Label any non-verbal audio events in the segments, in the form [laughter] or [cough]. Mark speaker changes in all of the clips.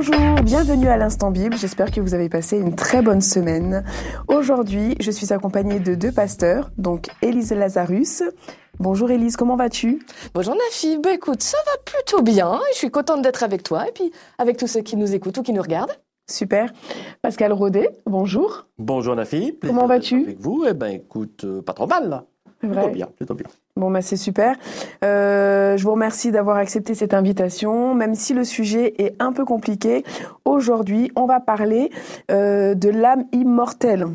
Speaker 1: Bonjour, bienvenue à l'Instant Bible. J'espère que vous avez passé une très bonne semaine. Aujourd'hui, je suis accompagnée de deux pasteurs, donc Élise Lazarus. Bonjour Élise, comment vas-tu?
Speaker 2: Bonjour Nafi, bah écoute, ça va plutôt bien. Je suis contente d'être avec toi et puis avec tous ceux qui nous écoutent ou qui nous regardent.
Speaker 1: Super. Pascal Rodet, bonjour.
Speaker 3: Bonjour Nafi.
Speaker 1: Comment vas-tu?
Speaker 3: Avec vous, eh ben écoute, euh, pas trop mal là. Plutôt bien, plutôt bien.
Speaker 1: Bon, bah, c'est super. Euh, je vous remercie d'avoir accepté cette invitation. Même si le sujet est un peu compliqué, aujourd'hui, on va parler euh, de l'âme immortelle.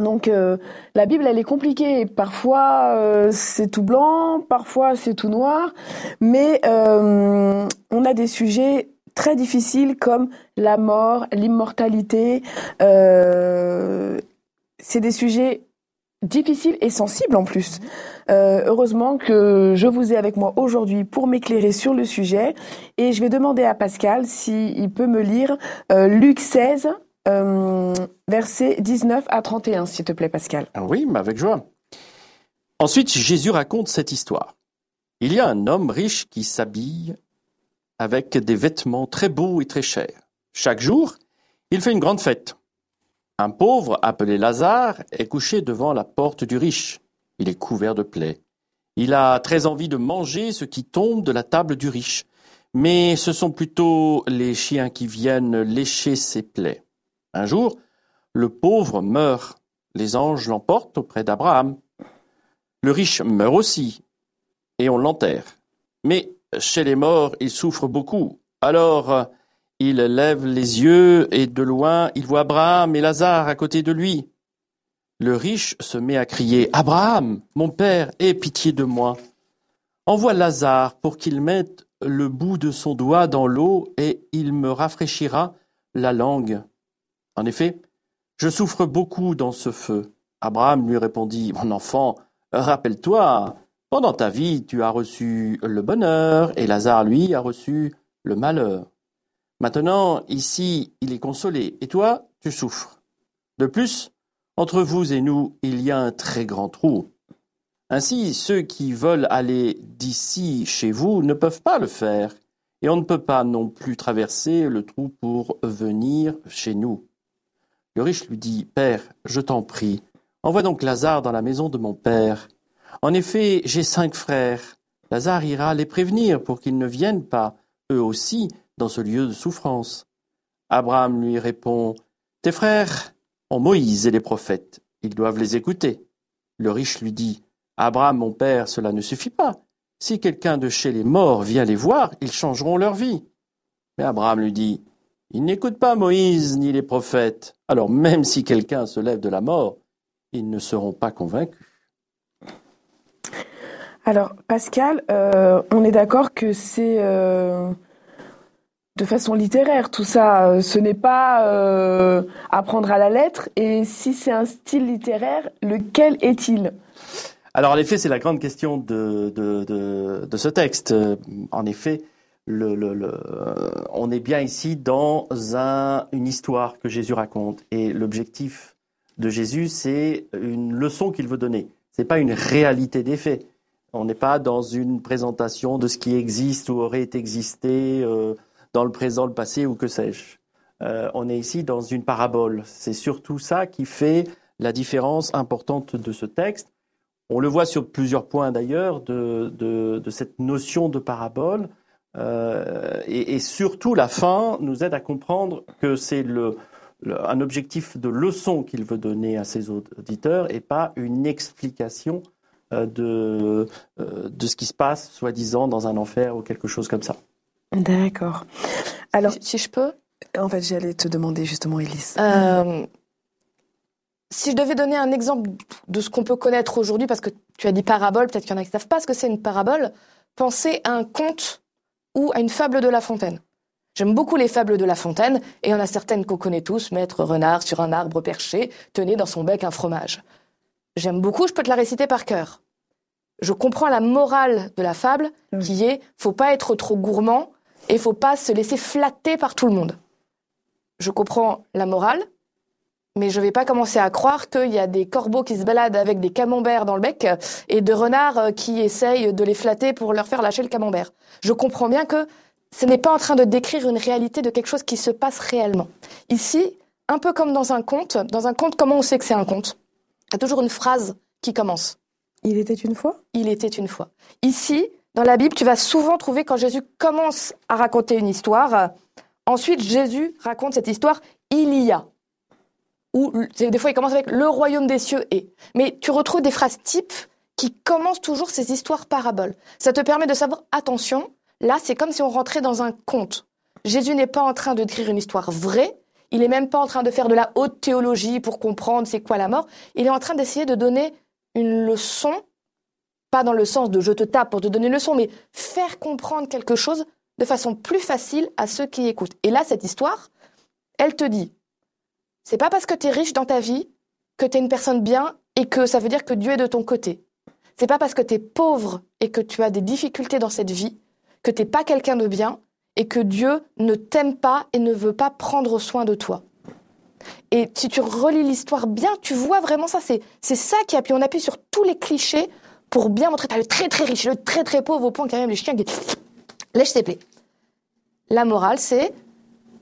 Speaker 1: Donc euh, la Bible, elle est compliquée. Parfois c'est tout blanc, parfois c'est tout noir, mais on a des sujets très difficiles comme la mort, l'immortalité. C'est des sujets difficiles et sensibles en plus. Euh, heureusement que je vous ai avec moi aujourd'hui pour m'éclairer sur le sujet et je vais demander à Pascal s'il peut me lire euh, Luc 16, euh, versets 19 à 31, s'il te plaît Pascal.
Speaker 3: Ah oui, mais avec joie. Ensuite, Jésus raconte cette histoire. Il y a un homme riche qui s'habille avec des vêtements très beaux et très chers. Chaque jour, il fait une grande fête. Un pauvre appelé Lazare est couché devant la porte du riche. Il est couvert de plaies. Il a très envie de manger ce qui tombe de la table du riche, mais ce sont plutôt les chiens qui viennent lécher ses plaies. Un jour, le pauvre meurt. Les anges l'emportent auprès d'Abraham. Le riche meurt aussi, et on l'enterre. Mais chez les morts, il souffre beaucoup. Alors, il lève les yeux et de loin, il voit Abraham et Lazare à côté de lui. Le riche se met à crier Abraham, mon père, aie pitié de moi. Envoie Lazare pour qu'il mette le bout de son doigt dans l'eau et il me rafraîchira la langue. En effet, je souffre beaucoup dans ce feu. Abraham lui répondit Mon enfant, rappelle-toi, pendant ta vie, tu as reçu le bonheur et Lazare, lui, a reçu le malheur. Maintenant, ici, il est consolé et toi, tu souffres. De plus, entre vous et nous, il y a un très grand trou. Ainsi, ceux qui veulent aller d'ici chez vous ne peuvent pas le faire, et on ne peut pas non plus traverser le trou pour venir chez nous. Le riche lui dit, Père, je t'en prie, envoie donc Lazare dans la maison de mon père. En effet, j'ai cinq frères. Lazare ira les prévenir pour qu'ils ne viennent pas, eux aussi, dans ce lieu de souffrance. Abraham lui répond, Tes frères Moïse et les prophètes, ils doivent les écouter. Le riche lui dit, Abraham, mon père, cela ne suffit pas. Si quelqu'un de chez les morts vient les voir, ils changeront leur vie. Mais Abraham lui dit, Ils n'écoutent pas Moïse ni les prophètes. Alors même si quelqu'un se lève de la mort, ils ne seront pas convaincus.
Speaker 1: Alors Pascal, euh, on est d'accord que c'est euh, de façon littéraire tout ça. Euh, Ce n'est pas euh, à la lettre. Et si c'est un style littéraire, lequel est-il?
Speaker 3: Alors en effet, c'est la grande question de, de, de, ce texte. Euh, En effet, euh, on est bien ici dans un, une histoire que Jésus raconte. Et l'objectif de Jésus, c'est une leçon qu'il veut donner. C'est pas une réalité des faits. On n'est pas dans une présentation de ce qui existe ou aurait existé dans le présent, le passé ou que sais-je. Euh, on est ici dans une parabole. C'est surtout ça qui fait la différence importante de ce texte. On le voit sur plusieurs points d'ailleurs de, cette notion de parabole. Euh, et, surtout, la fin nous aide à comprendre que c'est un objectif de leçon qu'il veut donner à ses auditeurs et pas une explication euh, de ce qui se passe, soi-disant, dans un enfer ou quelque chose comme ça.
Speaker 1: D'accord. Alors,
Speaker 2: Si- si je peux,
Speaker 1: en fait, j'allais te demander justement, Élise.
Speaker 2: Euh, si je devais donner un exemple de ce qu'on peut connaître aujourd'hui, parce que tu as dit parabole, peut-être qu'il y en a qui ne savent pas ce que c'est une parabole, pensez à un conte ou à une fable de La Fontaine. J'aime beaucoup les fables de La Fontaine, et il y en a certaines qu'on connaît tous, Maître Renard sur un arbre perché, tenait dans son bec un fromage. J'aime beaucoup, je peux te la réciter par cœur. Je comprends la morale de la fable, qui est faut pas être trop gourmand et faut pas se laisser flatter par tout le monde. Je comprends la morale, mais je vais pas commencer à croire qu'il y a des corbeaux qui se baladent avec des camemberts dans le bec et de renards qui essayent de les flatter pour leur faire lâcher le camembert. Je comprends bien que ce n'est pas en train de décrire une réalité de quelque chose qui se passe réellement. Ici, un peu comme dans un conte, dans un conte, comment on sait que c'est un conte? Il y a toujours une phrase qui commence.
Speaker 1: Il était une fois?
Speaker 2: Il était une fois. Ici, dans la Bible, tu vas souvent trouver quand Jésus commence à raconter une histoire, ensuite Jésus raconte cette histoire, il y a. Ou des fois il commence avec le royaume des cieux est. Mais tu retrouves des phrases types qui commencent toujours ces histoires paraboles. Ça te permet de savoir, attention, Là, c'est comme si on rentrait dans un conte. Jésus n'est pas en train de décrire une histoire vraie, il n'est même pas en train de faire de la haute théologie pour comprendre c'est quoi la mort, il est en train d'essayer de donner une leçon, pas dans le sens de je te tape pour te donner une leçon, mais faire comprendre quelque chose de façon plus facile à ceux qui écoutent. Et là, cette histoire, elle te dit, c'est pas parce que tu es riche dans ta vie que tu es une personne bien et que ça veut dire que Dieu est de ton côté. C'est pas parce que tu es pauvre et que tu as des difficultés dans cette vie que tu n'es pas quelqu'un de bien et que Dieu ne t'aime pas et ne veut pas prendre soin de toi. Et si tu relis l'histoire bien, tu vois vraiment ça. C'est, c'est ça qui appuie. On appuie sur tous les clichés pour bien montrer. T'as le très très riche, le très très pauvre au point qu'il y a même les chiens qui lèchent ses plaies. La morale, c'est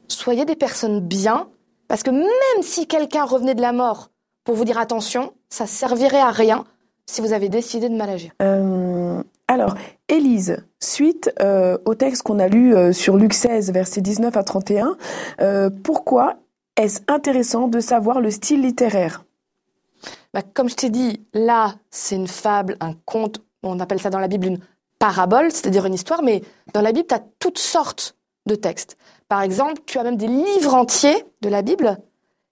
Speaker 2: soyez des personnes bien, parce que même si quelqu'un revenait de la mort pour vous dire attention, ça servirait à rien si vous avez décidé de mal agir.
Speaker 1: Euh, alors, Élise, suite euh, au texte qu'on a lu euh, sur Luc 16, versets 19 à 31, euh, pourquoi est-ce intéressant de savoir le style littéraire?
Speaker 2: Bah, Comme je t'ai dit, là, c'est une fable, un conte, on appelle ça dans la Bible une parabole, c'est-à-dire une histoire, mais dans la Bible, tu as toutes sortes de textes. Par exemple, tu as même des livres entiers de la Bible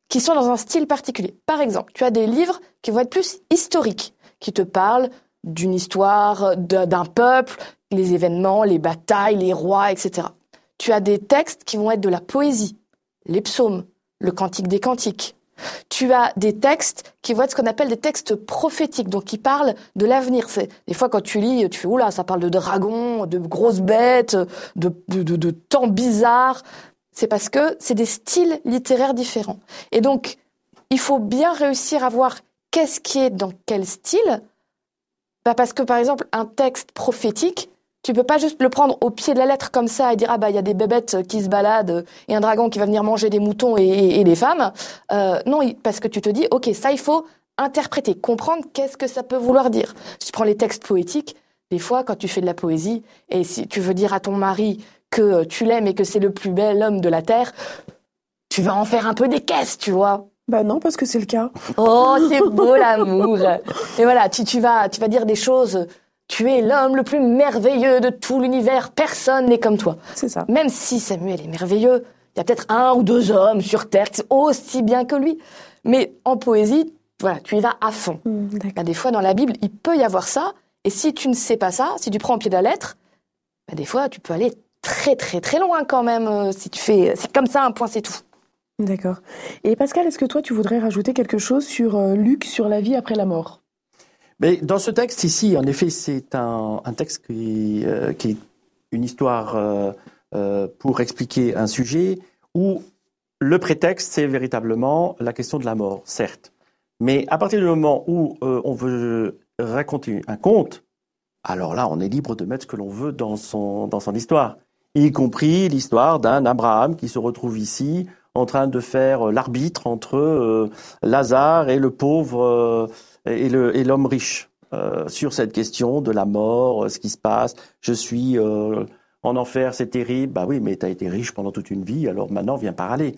Speaker 2: qui sont dans un style particulier. Par exemple, tu as des livres qui vont être plus historiques, qui te parlent d'une histoire, d'un peuple, les événements, les batailles, les rois, etc. Tu as des textes qui vont être de la poésie, les psaumes, le cantique des cantiques. Tu as des textes qui vont être ce qu'on appelle des textes prophétiques, donc qui parlent de l'avenir. Des fois, quand tu lis, tu fais oula, ça parle de dragons, de grosses bêtes, de temps bizarres. C'est parce que c'est des styles littéraires différents. Et donc, il faut bien réussir à voir qu'est-ce qui est dans quel style bah parce que par exemple, un texte prophétique, tu peux pas juste le prendre au pied de la lettre comme ça et dire ah bah il y a des bébêtes qui se baladent et un dragon qui va venir manger des moutons et, et, des femmes. Euh, non, parce que tu te dis ok ça il faut interpréter, comprendre qu'est-ce que ça peut vouloir dire. Si tu prends les textes poétiques, des fois quand tu fais de la poésie et si tu veux dire à ton mari que tu l'aimes et que c'est le plus bel homme de la terre, tu vas en faire un peu des caisses, tu vois.
Speaker 1: Bah non, parce que c'est le cas.
Speaker 2: Oh, c'est beau l'amour. Et voilà, tu, tu, vas, tu vas dire des choses. Tu es l'homme le plus merveilleux de tout l'univers. Personne n'est comme toi.
Speaker 1: C'est ça.
Speaker 2: Même si Samuel est merveilleux, il y a peut-être un ou deux hommes sur Terre qui sont aussi bien que lui. Mais en poésie, voilà, tu y vas à fond.
Speaker 1: Mmh,
Speaker 2: bah, des fois, dans la Bible, il peut y avoir ça. Et si tu ne sais pas ça, si tu prends au pied de la lettre, bah, des fois, tu peux aller très, très, très loin quand même. Euh, si tu fais, c'est comme ça, un point, c'est tout.
Speaker 1: D'accord. Et Pascal, est-ce que toi, tu voudrais rajouter quelque chose sur euh, Luc, sur la vie après la mort?
Speaker 3: Mais Dans ce texte ici, en effet, c'est un, texte qui, euh, qui, est une histoire euh, pour expliquer un sujet où le prétexte, c'est véritablement la question de la mort, certes. Mais à partir du moment où on veut raconter un conte, alors là, on est libre de mettre ce que l'on veut dans son, dans son histoire, y compris l'histoire d'un Abraham qui se retrouve ici en train de faire euh, l'arbitre entre euh, Lazare et le pauvre euh, et l'homme riche sur cette question de la mort, ce qui se passe. Je suis en enfer, c'est terrible. Bah oui, mais tu as été riche pendant toute une vie, alors maintenant viens parler.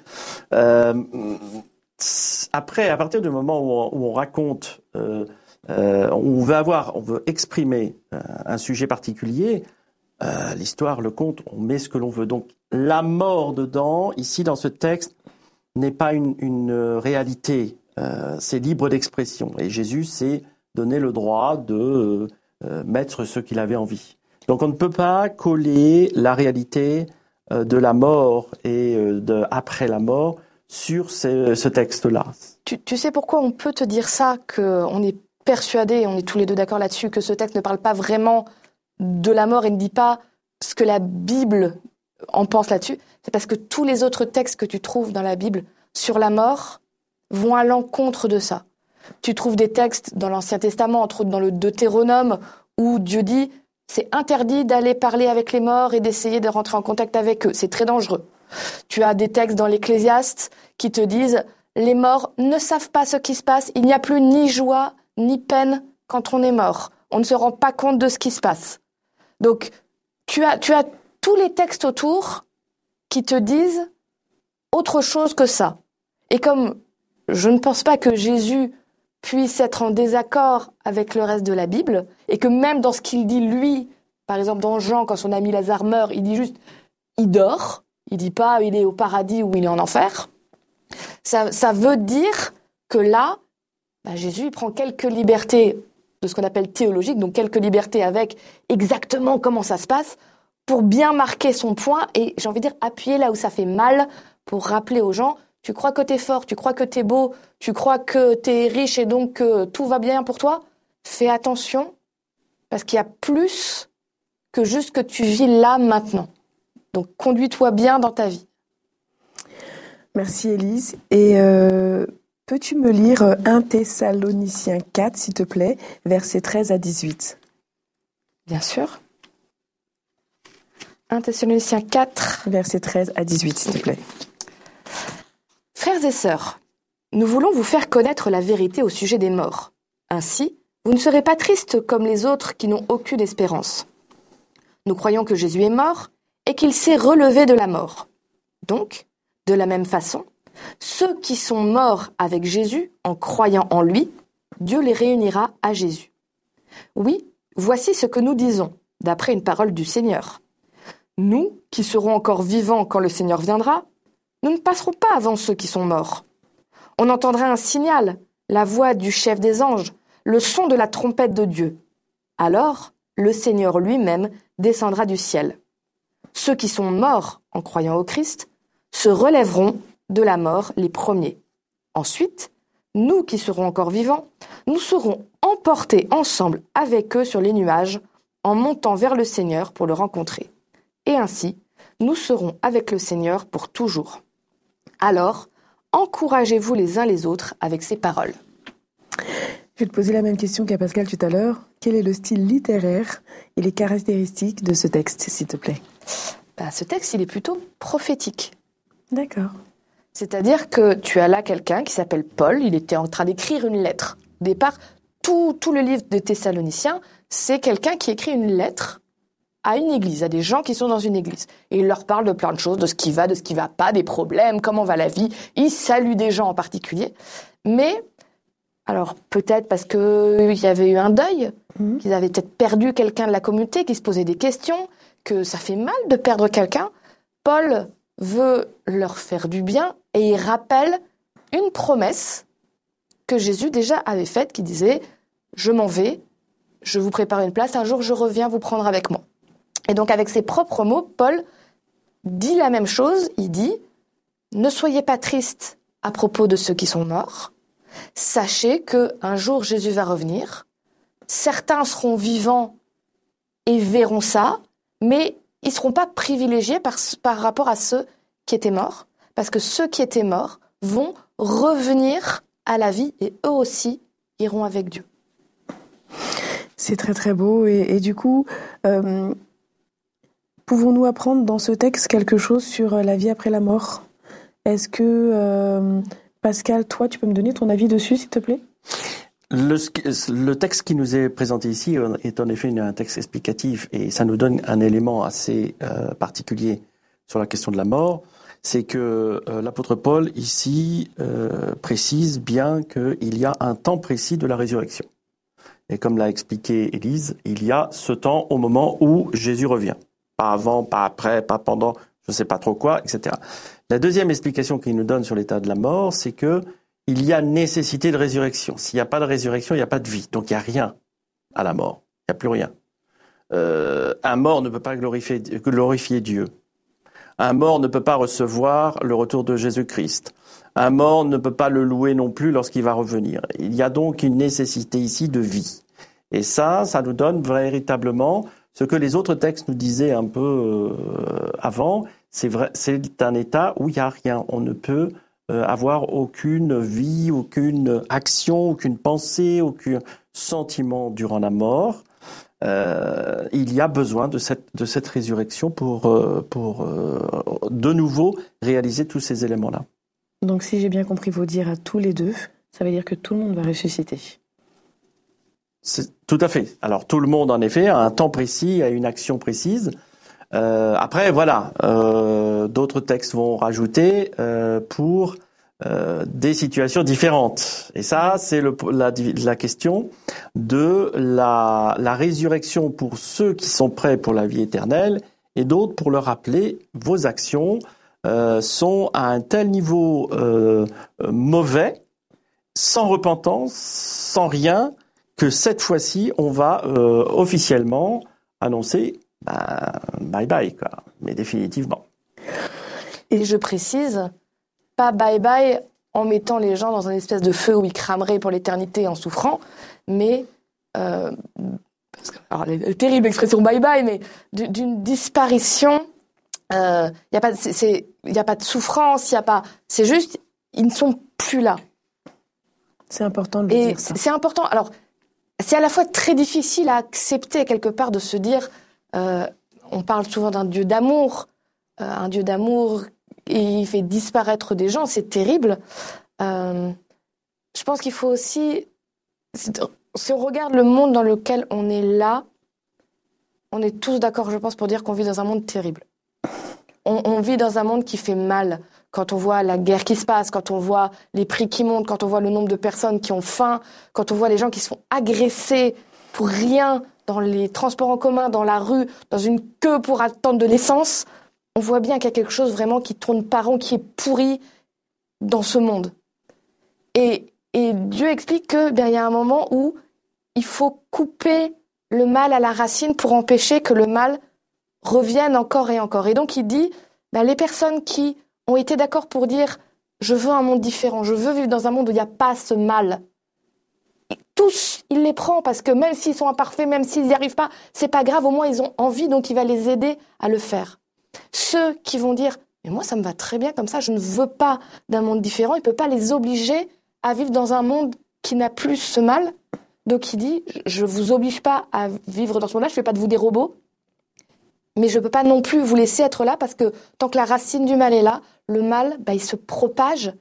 Speaker 3: après, à partir du moment où on, raconte, on veut avoir, on veut exprimer un sujet particulier, l'histoire, le conte, on met ce que l'on veut. Donc la mort dedans, ici dans ce texte, n'est pas une, euh, réalité. Euh, c'est libre d'expression. Et Jésus s'est donné le droit de euh, mettre ce qu'il avait envie. Donc on ne peut pas coller la réalité euh, de la mort et euh, après la mort sur ce, ce texte-là.
Speaker 2: Tu, tu, sais pourquoi on peut te dire ça, qu'on est persuadé, on est tous les deux d'accord là-dessus, que ce texte ne parle pas vraiment de la mort et ne dit pas ce que la Bible en pense là-dessus C'est parce que tous les autres textes que tu trouves dans la Bible sur la mort vont à l'encontre de ça. Tu trouves des textes dans l'Ancien Testament, entre autres dans le Deutéronome, où Dieu dit c'est interdit d'aller parler avec les morts et d'essayer de rentrer en contact avec eux. C'est très dangereux. Tu as des textes dans l'Ecclésiaste qui te disent les morts ne savent pas ce qui se passe. Il n'y a plus ni joie ni peine quand on est mort. On ne se rend pas compte de ce qui se passe. Donc, tu as, tous les textes autour qui te disent autre chose que ça. Et comme je ne pense pas que Jésus puisse être en désaccord avec le reste de la Bible, et que même dans ce qu'il dit lui, par exemple dans Jean, quand son ami Lazare meurt, il dit juste il dort, il dit pas il est au paradis ou il est en enfer. Ça, ça veut dire que là, bah, Jésus prend quelques libertés de ce qu'on appelle théologique, donc quelques libertés avec exactement comment ça se passe, pour bien marquer son point et j'ai envie de dire appuyer là où ça fait mal pour rappeler aux gens tu crois que t'es fort, tu crois que t'es beau, tu crois que t'es riche et donc que tout va bien pour toi, fais attention parce qu'il y a plus que juste que tu vis là maintenant. Donc conduis-toi bien dans ta vie.
Speaker 1: Merci Élise. Et euh, peux-tu me lire 1 Thessaloniciens 4, s'il te plaît, versets 13 à 18
Speaker 2: Bien sûr. 1 Thessaloniciens 4,
Speaker 1: versets 13 à 18, s'il te plaît.
Speaker 2: Frères et sœurs, nous voulons vous faire connaître la vérité au sujet des morts. Ainsi, vous ne serez pas tristes comme les autres qui n'ont aucune espérance. Nous croyons que Jésus est mort et qu'il s'est relevé de la mort. Donc, de la même façon, ceux qui sont morts avec Jésus en croyant en lui, Dieu les réunira à Jésus. Oui, voici ce que nous disons, d'après une parole du Seigneur. Nous, qui serons encore vivants quand le Seigneur viendra, nous ne passerons pas avant ceux qui sont morts. On entendra un signal, la voix du chef des anges, le son de la trompette de Dieu. Alors, le Seigneur lui-même descendra du ciel. Ceux qui sont morts en croyant au Christ se relèveront de la mort les premiers. Ensuite, nous qui serons encore vivants, nous serons emportés ensemble avec eux sur les nuages en montant vers le Seigneur pour le rencontrer. Et ainsi, nous serons avec le Seigneur pour toujours. Alors, encouragez-vous les uns les autres avec ces paroles.
Speaker 1: Je vais te poser la même question qu'à Pascal tout à l'heure. Quel est le style littéraire et les caractéristiques de ce texte, s'il te plaît?
Speaker 2: Bah, Ce texte, il est plutôt prophétique.
Speaker 1: D'accord.
Speaker 2: C'est-à-dire que tu as là quelqu'un qui s'appelle Paul, il était en train d'écrire une lettre. Au départ, tout, tout le livre de Thessaloniciens, c'est quelqu'un qui écrit une lettre à une église, à des gens qui sont dans une église. Et il leur parle de plein de choses, de ce qui va, de ce qui va pas, des problèmes, comment va la vie. Il salue des gens en particulier. Mais, alors peut-être parce qu'il y avait eu un deuil, mmh. qu'ils avaient peut-être perdu quelqu'un de la communauté, qui se posait des questions, que ça fait mal de perdre quelqu'un. Paul veut leur faire du bien et il rappelle une promesse que Jésus déjà avait faite qui disait, je m'en vais, je vous prépare une place, un jour je reviens vous prendre avec moi. Et donc avec ses propres mots, Paul dit la même chose, il dit, ne soyez pas tristes à propos de ceux qui sont morts, sachez que un jour Jésus va revenir, certains seront vivants et verront ça, mais ils ne seront pas privilégiés par, par rapport à ceux qui étaient morts, parce que ceux qui étaient morts vont revenir à la vie et eux aussi iront avec Dieu.
Speaker 1: C'est très très beau et, et du coup, euh, Pouvons-nous apprendre dans ce texte quelque chose sur euh, la vie après la mort? Est-ce que, euh, Pascal, toi, tu peux me donner ton avis dessus, s'il te plaît?
Speaker 3: Le, le, texte qui nous est présenté ici est en effet un texte explicatif et ça nous donne un élément assez euh, particulier sur la question de la mort. C'est que euh, l'apôtre Paul ici euh, précise bien qu'il y a un temps précis de la résurrection. Et comme l'a expliqué Élise, il y a ce temps au moment où Jésus revient pas avant, pas après, pas pendant, je ne sais pas trop quoi, etc. La deuxième explication qu'il nous donne sur l'état de la mort, c'est que il y a nécessité de résurrection. S'il n'y a pas de résurrection, il n'y a pas de vie. Donc il n'y a rien à la mort. Il n'y a plus rien. Euh, un mort ne peut pas glorifier, glorifier Dieu. Un mort ne peut pas recevoir le retour de Jésus-Christ. Un mort ne peut pas le louer non plus lorsqu'il va revenir. Il y a donc une nécessité ici de vie. Et ça, ça nous donne véritablement ce que les autres textes nous disaient un peu euh, avant. C'est vrai, c'est un état où il n'y a rien. On ne peut euh, avoir aucune vie, aucune action, aucune pensée, aucun sentiment durant la mort. Euh, il y a besoin de cette, de cette résurrection pour, euh, pour de nouveau réaliser tous ces éléments-là.
Speaker 1: Donc si j'ai bien compris vos dires à tous les deux, ça veut dire que tout le monde va ressusciter.
Speaker 3: Tout à fait. Alors tout le monde, en effet, a un temps précis, a une action précise. Euh, après, voilà, euh, d'autres textes vont rajouter euh, pour euh, des situations différentes. Et ça, c'est la, question de la, résurrection pour ceux qui sont prêts pour la vie éternelle et d'autres pour leur rappeler vos actions euh, sont à un tel niveau mauvais, sans repentance, sans rien, que cette fois-ci, on va euh, officiellement annoncer bah, bye bye, quoi. Mais définitivement.
Speaker 2: Et je précise, pas bye bye en mettant les gens dans un espèce de feu où ils crameraient pour l'éternité en souffrant, mais euh, alors, terrible expression bye bye, mais d'une disparition. Il euh, n'y a pas, il a pas de souffrance, il a pas. C'est juste, ils ne sont plus là.
Speaker 1: C'est important de le dire.
Speaker 2: C'est important. Alors, c'est à la fois très difficile à accepter quelque part de se dire, euh, on parle souvent d'un Dieu d'amour, euh, un Dieu d'amour, il fait disparaître des gens, c'est terrible. Euh, je pense qu'il faut aussi, si on regarde le monde dans lequel on est là, on est tous d'accord, je pense, pour dire qu'on vit dans un monde terrible. on, vit dans un monde qui fait mal quand on voit la guerre qui se passe, quand on voit les prix qui montent, quand on voit le nombre de personnes qui ont faim, quand on voit les gens qui se font agresser pour rien dans les transports en commun, dans la rue, dans une queue pour attendre de l'essence, on voit bien qu'il y a quelque chose vraiment qui tourne par rond, qui est pourri dans ce monde. Et, Dieu explique que ben, il y a un moment où il faut couper le mal à la racine pour empêcher que le mal revienne encore et encore. Et donc il dit, ben, les personnes qui ont été d'accord pour dire je veux un monde différent, je veux vivre dans un monde où il n'y a pas ce mal. Et tous, il les prend parce que même s'ils sont imparfaits, même s'ils n'y arrivent pas, c'est pas grave, au moins ils ont envie, donc il va les aider à le faire. Ceux qui vont dire mais moi ça me va très bien comme ça, je ne veux pas d'un monde différent, il ne peut pas les obliger à vivre dans un monde qui n'a plus ce mal. Donc il dit je ne vous oblige pas à vivre dans ce monde-là, je ne fais pas de vous des robots, mais je ne peux pas non plus vous laisser être là parce que tant que la racine du mal est là, le mal, bah, il se propage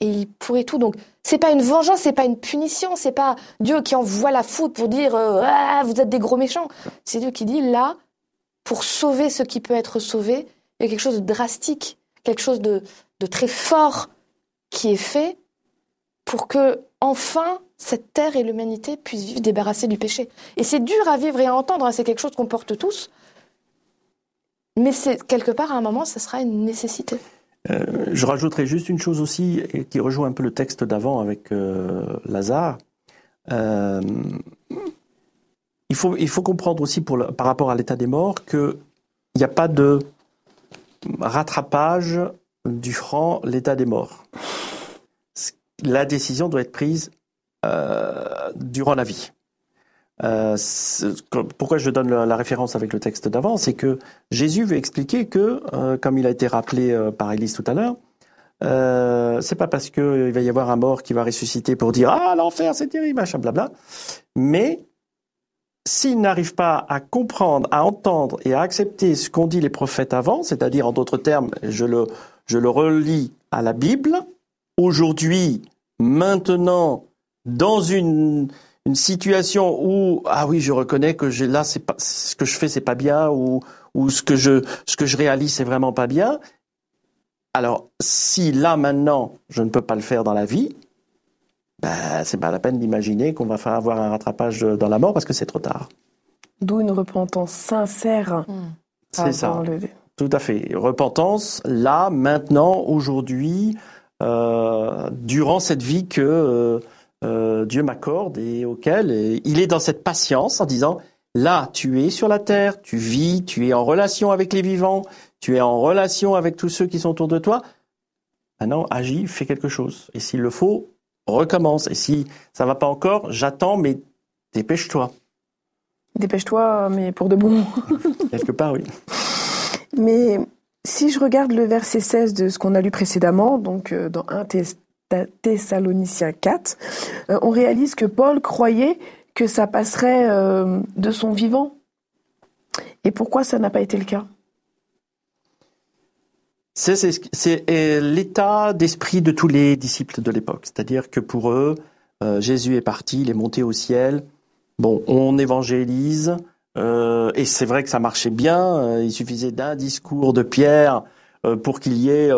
Speaker 2: et il pourrit tout. Donc, c'est pas une vengeance, c'est pas une punition, c'est pas Dieu qui envoie la foudre pour dire euh, ah, vous êtes des gros méchants. C'est Dieu qui dit là, pour sauver ce qui peut être sauvé, il y a quelque chose de drastique, quelque chose de, très fort qui est fait pour que enfin cette terre et l'humanité puissent vivre débarrassées du péché. Et c'est dur à vivre et à entendre, hein, c'est quelque chose qu'on porte tous. Mais quelque part à un moment, ça sera une nécessité.
Speaker 3: Euh, je rajouterai juste une chose aussi qui rejoint un peu le texte d'avant avec euh, Lazare. Euh, il, faut, il faut comprendre aussi pour par rapport à l'état des morts qu'il n'y a pas de rattrapage du franc l'état des morts. La décision doit être prise durant la vie. Euh, pourquoi je donne la, référence avec le texte d'avant, c'est que Jésus veut expliquer que, euh, comme il a été rappelé euh, par Élise tout à l'heure, euh, c'est pas parce qu'il va y avoir un mort qui va ressusciter pour dire ah l'enfer c'est terrible machin blabla, mais s'il n'arrive pas à comprendre, à entendre et à accepter ce qu'ont dit les prophètes avant, c'est-à-dire en d'autres termes, je le je le relis à la Bible, aujourd'hui, maintenant, dans une une situation où ah oui je reconnais que j'ai là c'est pas ce que je fais c'est pas bien ou ou ce que je ce que je réalise c'est vraiment pas bien. Alors si là maintenant je ne peux pas le faire dans la vie ben c'est pas la peine d'imaginer qu'on va faire avoir un rattrapage dans la mort parce que c'est trop tard
Speaker 1: d'où une repentance sincère
Speaker 3: hmm. c'est ça tout à fait repentance là maintenant aujourd'hui euh, durant cette vie que euh, euh, Dieu m'accorde et auquel il est dans cette patience en disant là tu es sur la terre, tu vis, tu es en relation avec les vivants, tu es en relation avec tous ceux qui sont autour de toi. Maintenant, agis, fais quelque chose. Et s'il le faut, recommence. Et si ça va pas encore, j'attends, mais dépêche-toi.
Speaker 1: Dépêche-toi, mais pour de bon. [laughs]
Speaker 3: Quelque part, oui.
Speaker 1: Mais si je regarde le verset 16 de ce qu'on a lu précédemment, donc euh, dans 1 Thessaloniciens 4, euh, on réalise que Paul croyait que ça passerait euh, de son vivant. Et pourquoi ça n'a pas été le cas?
Speaker 3: C'est l'état d'esprit de tous les disciples de l'époque. C'est-à-dire que pour eux, Jésus est parti, il est monté au ciel. Bon, on évangélise, euh, et c'est vrai que ça marchait bien. Euh, il suffisait d'un discours de Pierre euh, pour qu'il y ait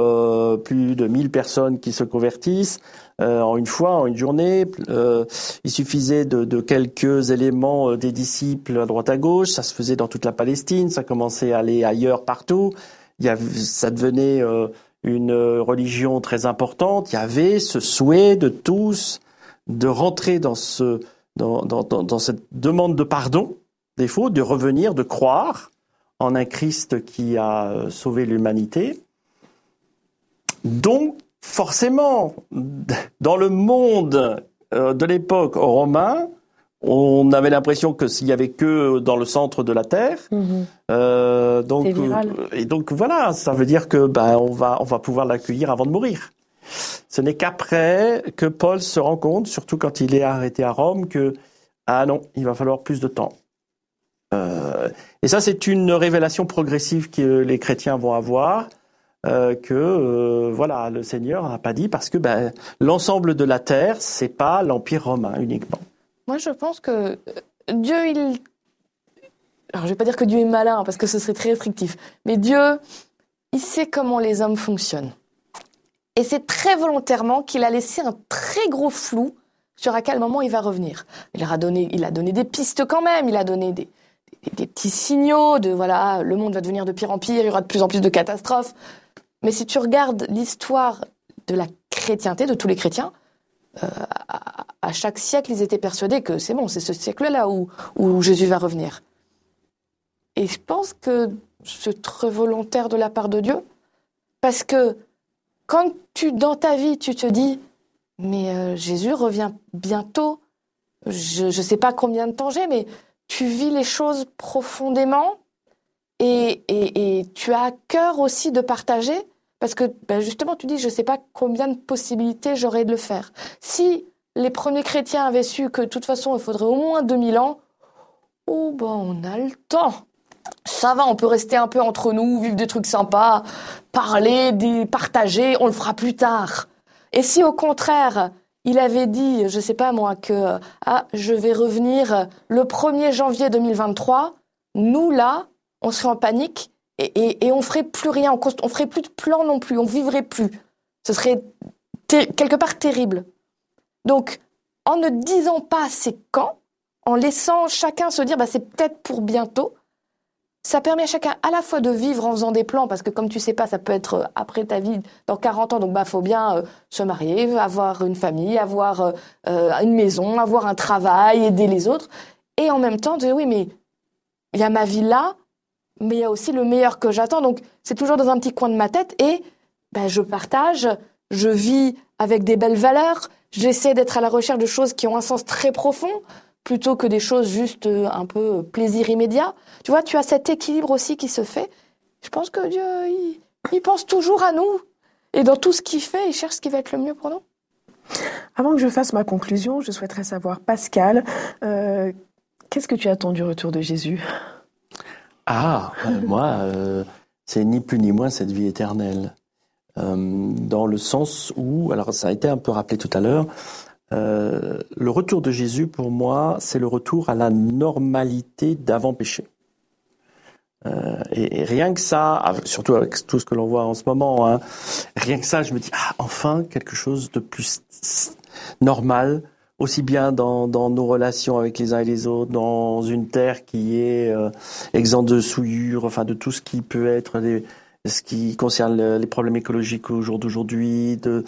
Speaker 3: plus de 1000 personnes qui se convertissent en une fois, en une journée. il suffisait de, quelques éléments des disciples à droite à gauche. Ça se faisait dans toute la Palestine. Ça commençait à aller ailleurs partout. Il y ça devenait une religion très importante. Il y avait ce souhait de tous de rentrer dans ce dans, cette demande de pardon défaut, de revenir, de croire en un Christ qui a euh, sauvé l'humanité. Donc, forcément, [laughs] dans le monde euh, de l'époque romain, on avait l'impression que s'il y avait que dans le centre de la terre,
Speaker 1: mhm.
Speaker 3: euh, donc et donc voilà, ça veut dire que ben on va on va pouvoir l'accueillir avant de mourir. Ce n'est qu'après que Paul se rend compte, surtout quand il est arrêté à Rome, que ah non, il va falloir plus de temps. Euh, et ça, c'est une révélation progressive que les chrétiens vont avoir. Euh, que euh, voilà, le Seigneur n'a pas dit parce que ben, l'ensemble de la terre, c'est pas l'empire romain uniquement.
Speaker 2: Moi, je pense que Dieu, il, alors je vais pas dire que Dieu est malin parce que ce serait très restrictif, mais Dieu, il sait comment les hommes fonctionnent. Et c'est très volontairement qu'il a laissé un très gros flou sur à quel moment il va revenir. Il a donné, il a donné des pistes quand même, il a donné des, des, petits signaux de voilà, le monde va devenir de pire en pire, il y aura de plus en plus de catastrophes. Mais si tu regardes l'histoire de la chrétienté, de tous les chrétiens, euh, à, chaque siècle, ils étaient persuadés que c'est bon, c'est ce siècle-là où, Jésus va revenir. Et je pense que c'est très volontaire de la part de Dieu, parce que quand tu, dans ta vie, tu te dis, mais euh, Jésus revient bientôt, je ne sais pas combien de temps j'ai, mais tu vis les choses profondément et, tu as à cœur aussi de partager parce que ben, justement tu dis je ne sais pas combien de possibilités j'aurais de le faire. Si les premiers chrétiens avaient su que de toute façon il faudrait au moins 2000 ans, oh ben on a le temps. Ça va, on peut rester un peu entre nous, vivre des trucs sympas, parler, partager, on le fera plus tard. Et si au contraire, il avait dit, je sais pas moi, que ah, je vais revenir le 1er janvier 2023. Nous, là, on serait en panique et, et, on ferait plus rien, on, on ferait plus de plan non plus, on vivrait plus. Ce serait quelque part terrible. Donc, en ne disant pas c'est quand, en laissant chacun se dire bah, c'est peut-être pour bientôt, ça permet à chacun à la fois de vivre en faisant des plans, parce que comme tu sais pas, ça peut être euh, après ta vie, dans 40 ans, donc bah faut bien euh, se marier, avoir une famille, avoir euh, une maison, avoir un travail, aider les autres, et en même temps de dire oui mais il y a ma vie là, mais il y a aussi le meilleur que j'attends, donc c'est toujours dans un petit coin de ma tête, et ben, je partage, je vis avec des belles valeurs, j'essaie d'être à la recherche de choses qui ont un sens très profond, plutôt que des choses juste euh, un peu plaisir immédiat. Tu vois, tu as cet équilibre aussi qui se fait. Je pense que Dieu, il, pense toujours à nous. Et dans tout ce qu'il fait, il cherche ce qui va être le mieux pour nous.
Speaker 1: Avant que je fasse ma conclusion, je souhaiterais savoir, Pascal, euh, qu'est-ce que tu attends du retour de Jésus?
Speaker 3: Ah, euh, moi, c'est ni plus ni moins cette vie éternelle. dans le sens où, alors ça a été un peu rappelé tout à l'heure, euh, le retour de Jésus, pour moi, c'est le retour à la normalité d'avant-péché. Euh, et, rien que ça, surtout avec tout ce que l'on voit en ce moment, hein, rien que ça, je me dis, ah, enfin, quelque chose de plus normal, aussi bien dans, nos relations avec les uns et les autres, dans une terre qui est euh, exempte de souillure, enfin de tout ce qui peut être ce qui concerne les problèmes écologiques au jour d'aujourd'hui, de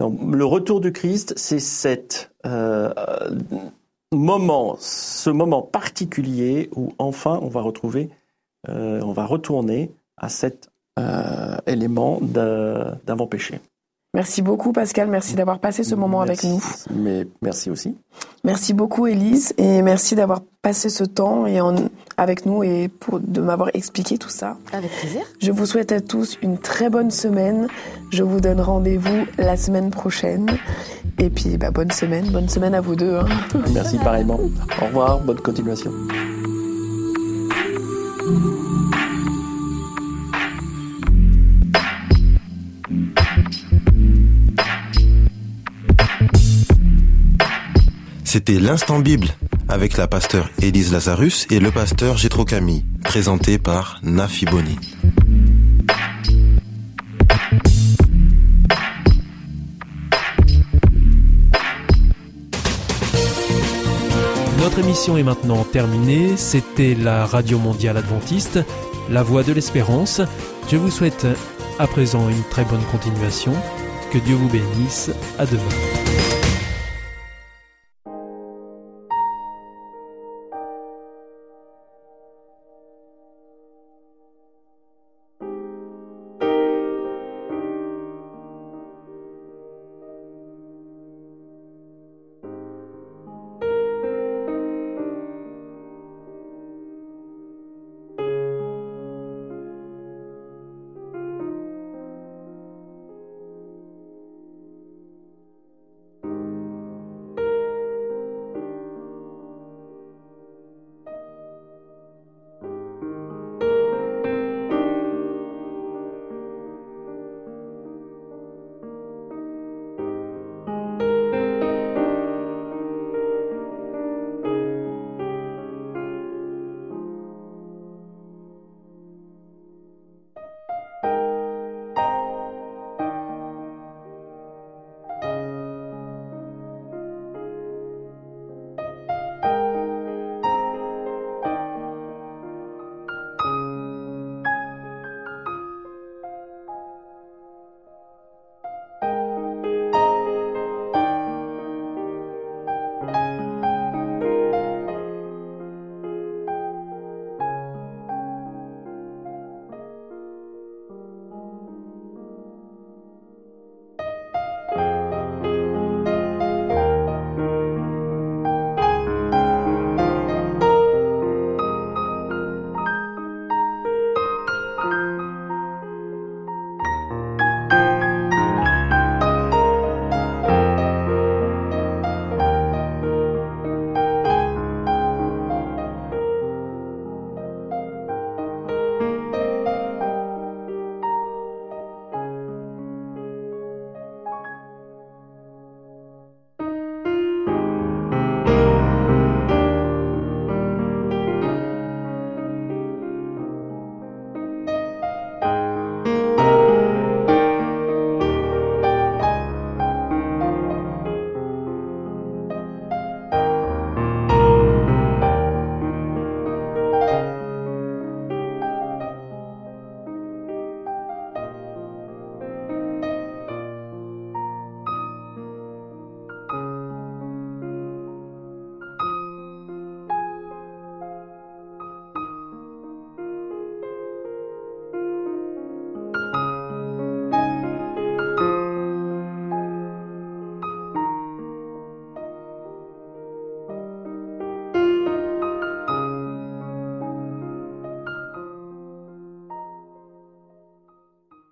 Speaker 3: le retour du Christ, c'est cet euh, moment, ce moment particulier où enfin on va retrouver, euh, on va retourner à cette euh, élément d'avant-péché.
Speaker 1: Merci beaucoup Pascal, merci d'avoir passé ce moment avec nous.
Speaker 3: Mais merci aussi.
Speaker 1: Merci beaucoup Élise et merci d'avoir passé ce temps et avec nous et pour de m'avoir expliqué tout ça.
Speaker 2: Avec plaisir.
Speaker 1: Je vous souhaite à tous une très bonne semaine. Je vous donne rendez-vous la semaine prochaine. Et puis bah, bonne semaine, bonne semaine à vous deux. Hein.
Speaker 3: Merci pareillement. Au revoir, bonne continuation.
Speaker 4: C'était l'instant Bible avec la pasteur Élise Lazarus et le pasteur Gétro Camille, présenté par Nafi Boni.
Speaker 5: Notre émission est maintenant terminée. C'était la Radio Mondiale Adventiste, la voix de l'espérance. Je vous souhaite à présent une très bonne continuation. Que Dieu vous bénisse. À demain.